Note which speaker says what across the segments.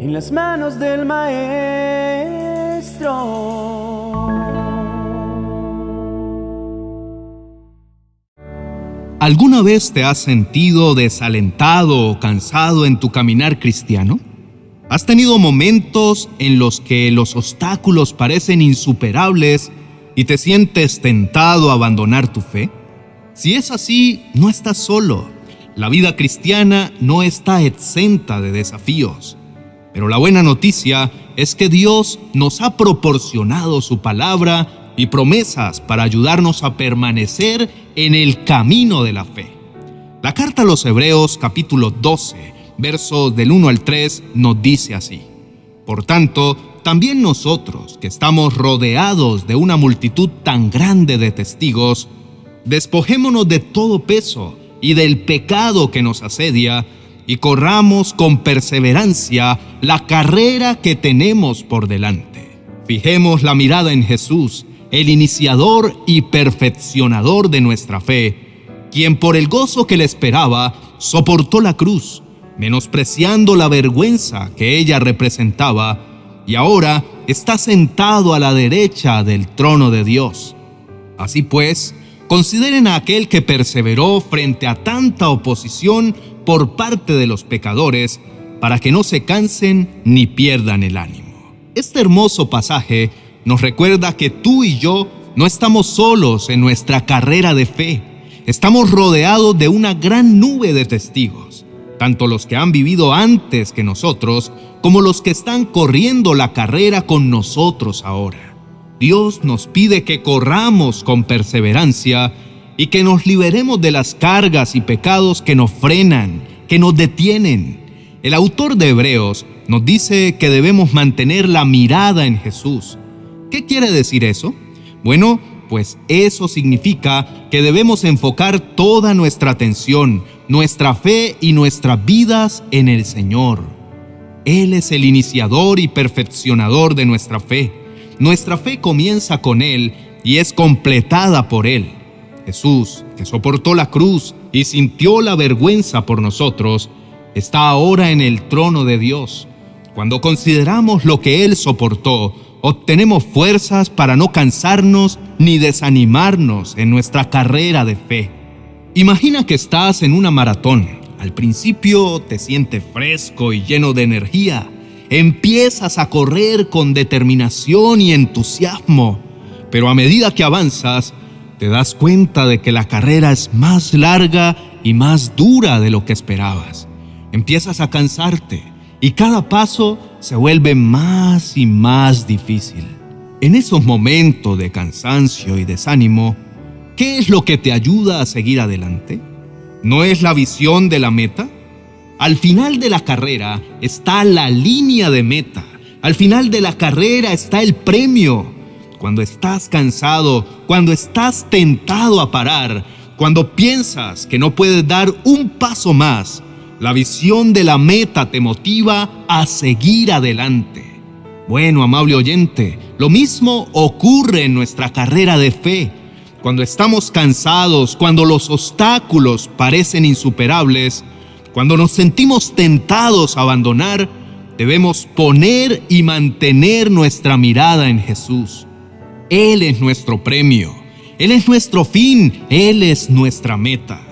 Speaker 1: en las manos del Maestro.
Speaker 2: ¿Alguna vez te has sentido desalentado o cansado en tu caminar cristiano? ¿Has tenido momentos en los que los obstáculos parecen insuperables y te sientes tentado a abandonar tu fe? Si es así, no estás solo. La vida cristiana no está exenta de desafíos. Pero la buena noticia es que Dios nos ha proporcionado su palabra y promesas para ayudarnos a permanecer en el camino de la fe. La carta a los Hebreos capítulo 12, versos del 1 al 3 nos dice así. Por tanto, también nosotros, que estamos rodeados de una multitud tan grande de testigos, despojémonos de todo peso y del pecado que nos asedia, y corramos con perseverancia la carrera que tenemos por delante. Fijemos la mirada en Jesús, el iniciador y perfeccionador de nuestra fe, quien por el gozo que le esperaba soportó la cruz, menospreciando la vergüenza que ella representaba, y ahora está sentado a la derecha del trono de Dios. Así pues, consideren a aquel que perseveró frente a tanta oposición por parte de los pecadores, para que no se cansen ni pierdan el ánimo. Este hermoso pasaje nos recuerda que tú y yo no estamos solos en nuestra carrera de fe. Estamos rodeados de una gran nube de testigos, tanto los que han vivido antes que nosotros, como los que están corriendo la carrera con nosotros ahora. Dios nos pide que corramos con perseverancia y que nos liberemos de las cargas y pecados que nos frenan, que nos detienen. El autor de Hebreos nos dice que debemos mantener la mirada en Jesús. ¿Qué quiere decir eso? Bueno, pues eso significa que debemos enfocar toda nuestra atención, nuestra fe y nuestras vidas en el Señor. Él es el iniciador y perfeccionador de nuestra fe. Nuestra fe comienza con Él y es completada por Él. Jesús, que soportó la cruz y sintió la vergüenza por nosotros, está ahora en el trono de Dios. Cuando consideramos lo que Él soportó, obtenemos fuerzas para no cansarnos ni desanimarnos en nuestra carrera de fe. Imagina que estás en una maratón. Al principio te sientes fresco y lleno de energía. Empiezas a correr con determinación y entusiasmo, pero a medida que avanzas, te das cuenta de que la carrera es más larga y más dura de lo que esperabas. Empiezas a cansarte y cada paso se vuelve más y más difícil. En esos momentos de cansancio y desánimo, ¿qué es lo que te ayuda a seguir adelante? ¿No es la visión de la meta? Al final de la carrera está la línea de meta. Al final de la carrera está el premio cuando estás cansado, cuando estás tentado a parar, cuando piensas que no puedes dar un paso más, la visión de la meta te motiva a seguir adelante. Bueno, amable oyente, lo mismo ocurre en nuestra carrera de fe. Cuando estamos cansados, cuando los obstáculos parecen insuperables, cuando nos sentimos tentados a abandonar, debemos poner y mantener nuestra mirada en Jesús. Él es nuestro premio, Él es nuestro fin, Él es nuestra meta.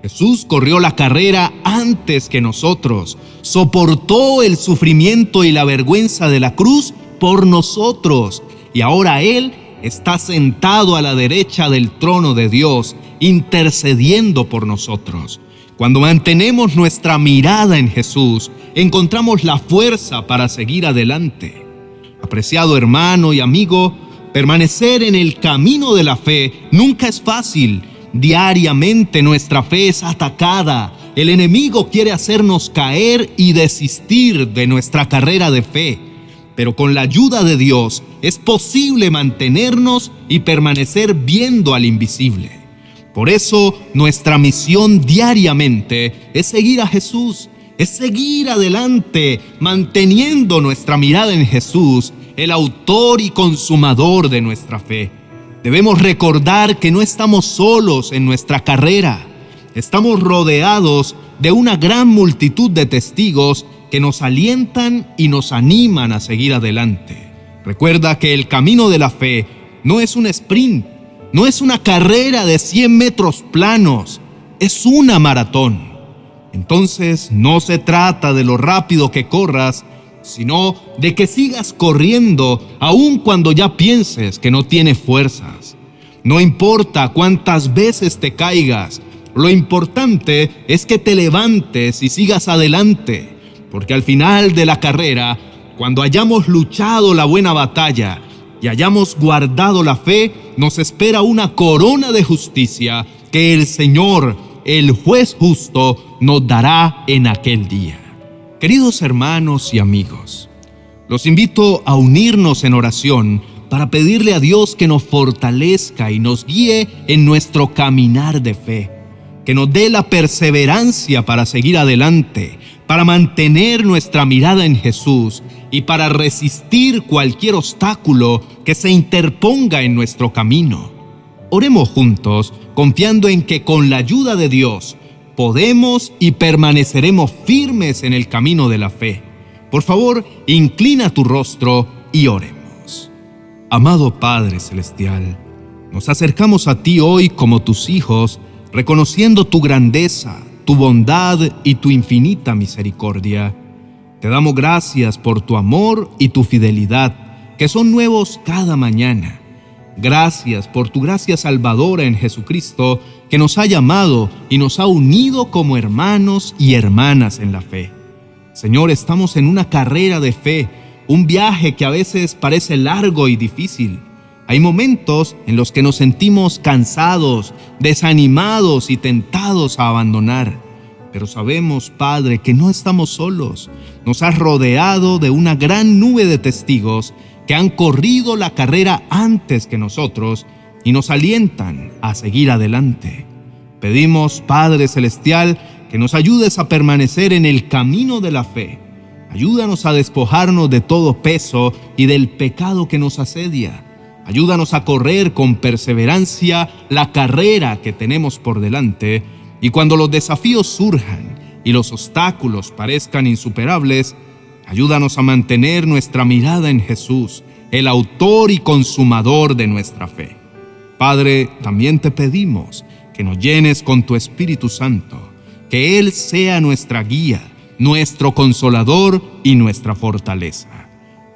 Speaker 2: Jesús corrió la carrera antes que nosotros, soportó el sufrimiento y la vergüenza de la cruz por nosotros, y ahora Él está sentado a la derecha del trono de Dios, intercediendo por nosotros. Cuando mantenemos nuestra mirada en Jesús, encontramos la fuerza para seguir adelante. Apreciado hermano y amigo, Permanecer en el camino de la fe nunca es fácil. Diariamente nuestra fe es atacada. El enemigo quiere hacernos caer y desistir de nuestra carrera de fe. Pero con la ayuda de Dios es posible mantenernos y permanecer viendo al invisible. Por eso nuestra misión diariamente es seguir a Jesús, es seguir adelante, manteniendo nuestra mirada en Jesús el autor y consumador de nuestra fe. Debemos recordar que no estamos solos en nuestra carrera. Estamos rodeados de una gran multitud de testigos que nos alientan y nos animan a seguir adelante. Recuerda que el camino de la fe no es un sprint, no es una carrera de 100 metros planos, es una maratón. Entonces no se trata de lo rápido que corras, sino de que sigas corriendo aun cuando ya pienses que no tienes fuerzas. No importa cuántas veces te caigas, lo importante es que te levantes y sigas adelante, porque al final de la carrera, cuando hayamos luchado la buena batalla y hayamos guardado la fe, nos espera una corona de justicia que el Señor, el juez justo, nos dará en aquel día. Queridos hermanos y amigos, los invito a unirnos en oración para pedirle a Dios que nos fortalezca y nos guíe en nuestro caminar de fe, que nos dé la perseverancia para seguir adelante, para mantener nuestra mirada en Jesús y para resistir cualquier obstáculo que se interponga en nuestro camino. Oremos juntos, confiando en que con la ayuda de Dios podemos y permaneceremos firmes en el camino de la fe. Por favor, inclina tu rostro y oremos. Amado Padre Celestial, nos acercamos a ti hoy como tus hijos, reconociendo tu grandeza, tu bondad y tu infinita misericordia. Te damos gracias por tu amor y tu fidelidad, que son nuevos cada mañana. Gracias por tu gracia salvadora en Jesucristo, que nos ha llamado y nos ha unido como hermanos y hermanas en la fe. Señor, estamos en una carrera de fe, un viaje que a veces parece largo y difícil. Hay momentos en los que nos sentimos cansados, desanimados y tentados a abandonar. Pero sabemos, Padre, que no estamos solos. Nos has rodeado de una gran nube de testigos que han corrido la carrera antes que nosotros y nos alientan a seguir adelante. Pedimos, Padre Celestial, que nos ayudes a permanecer en el camino de la fe. Ayúdanos a despojarnos de todo peso y del pecado que nos asedia. Ayúdanos a correr con perseverancia la carrera que tenemos por delante y cuando los desafíos surjan y los obstáculos parezcan insuperables, Ayúdanos a mantener nuestra mirada en Jesús, el autor y consumador de nuestra fe. Padre, también te pedimos que nos llenes con tu Espíritu Santo, que Él sea nuestra guía, nuestro consolador y nuestra fortaleza.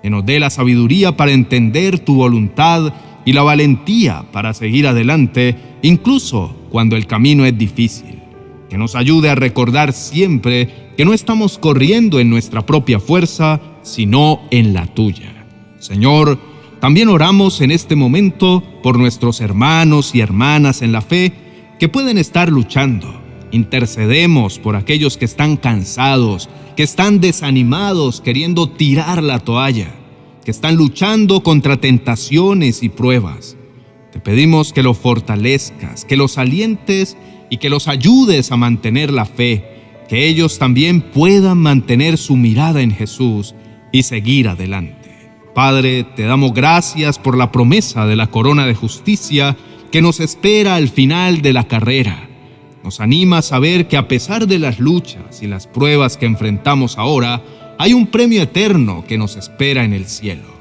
Speaker 2: Que nos dé la sabiduría para entender tu voluntad y la valentía para seguir adelante, incluso cuando el camino es difícil. Que nos ayude a recordar siempre que no estamos corriendo en nuestra propia fuerza, sino en la tuya. Señor, también oramos en este momento por nuestros hermanos y hermanas en la fe que pueden estar luchando. Intercedemos por aquellos que están cansados, que están desanimados queriendo tirar la toalla, que están luchando contra tentaciones y pruebas. Te pedimos que los fortalezcas, que los alientes y que los ayudes a mantener la fe que ellos también puedan mantener su mirada en Jesús y seguir adelante. Padre, te damos gracias por la promesa de la corona de justicia que nos espera al final de la carrera. Nos anima a saber que a pesar de las luchas y las pruebas que enfrentamos ahora, hay un premio eterno que nos espera en el cielo.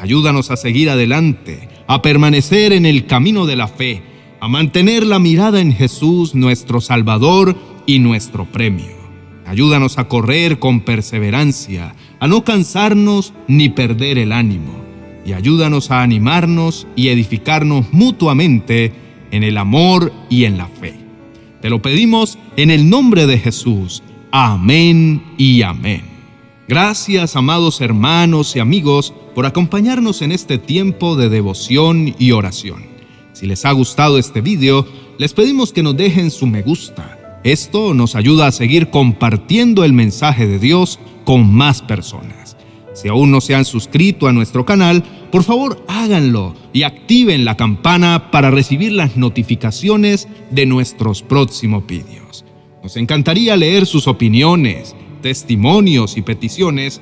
Speaker 2: Ayúdanos a seguir adelante, a permanecer en el camino de la fe, a mantener la mirada en Jesús, nuestro Salvador, y nuestro premio. Ayúdanos a correr con perseverancia, a no cansarnos ni perder el ánimo, y ayúdanos a animarnos y edificarnos mutuamente en el amor y en la fe. Te lo pedimos en el nombre de Jesús. Amén y amén. Gracias, amados hermanos y amigos, por acompañarnos en este tiempo de devoción y oración. Si les ha gustado este video, les pedimos que nos dejen su me gusta esto nos ayuda a seguir compartiendo el mensaje de Dios con más personas. Si aún no se han suscrito a nuestro canal, por favor háganlo y activen la campana para recibir las notificaciones de nuestros próximos vídeos. Nos encantaría leer sus opiniones, testimonios y peticiones,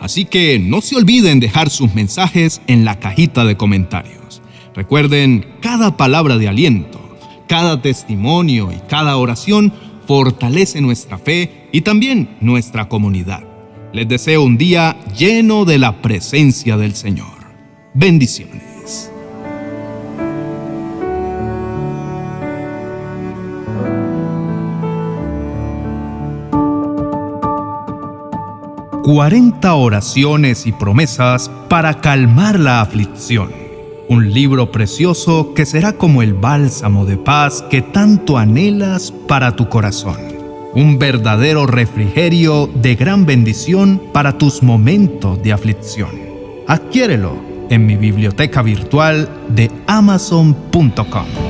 Speaker 2: así que no se olviden dejar sus mensajes en la cajita de comentarios. Recuerden, cada palabra de aliento cada testimonio y cada oración fortalece nuestra fe y también nuestra comunidad. Les deseo un día lleno de la presencia del Señor. Bendiciones. «40 oraciones y promesas para calmar la aflicción» un libro precioso que será como el bálsamo de paz que tanto anhelas para tu corazón. Un verdadero refrigerio de gran bendición para tus momentos de aflicción. Adquiérelo en mi biblioteca virtual de amazon.com.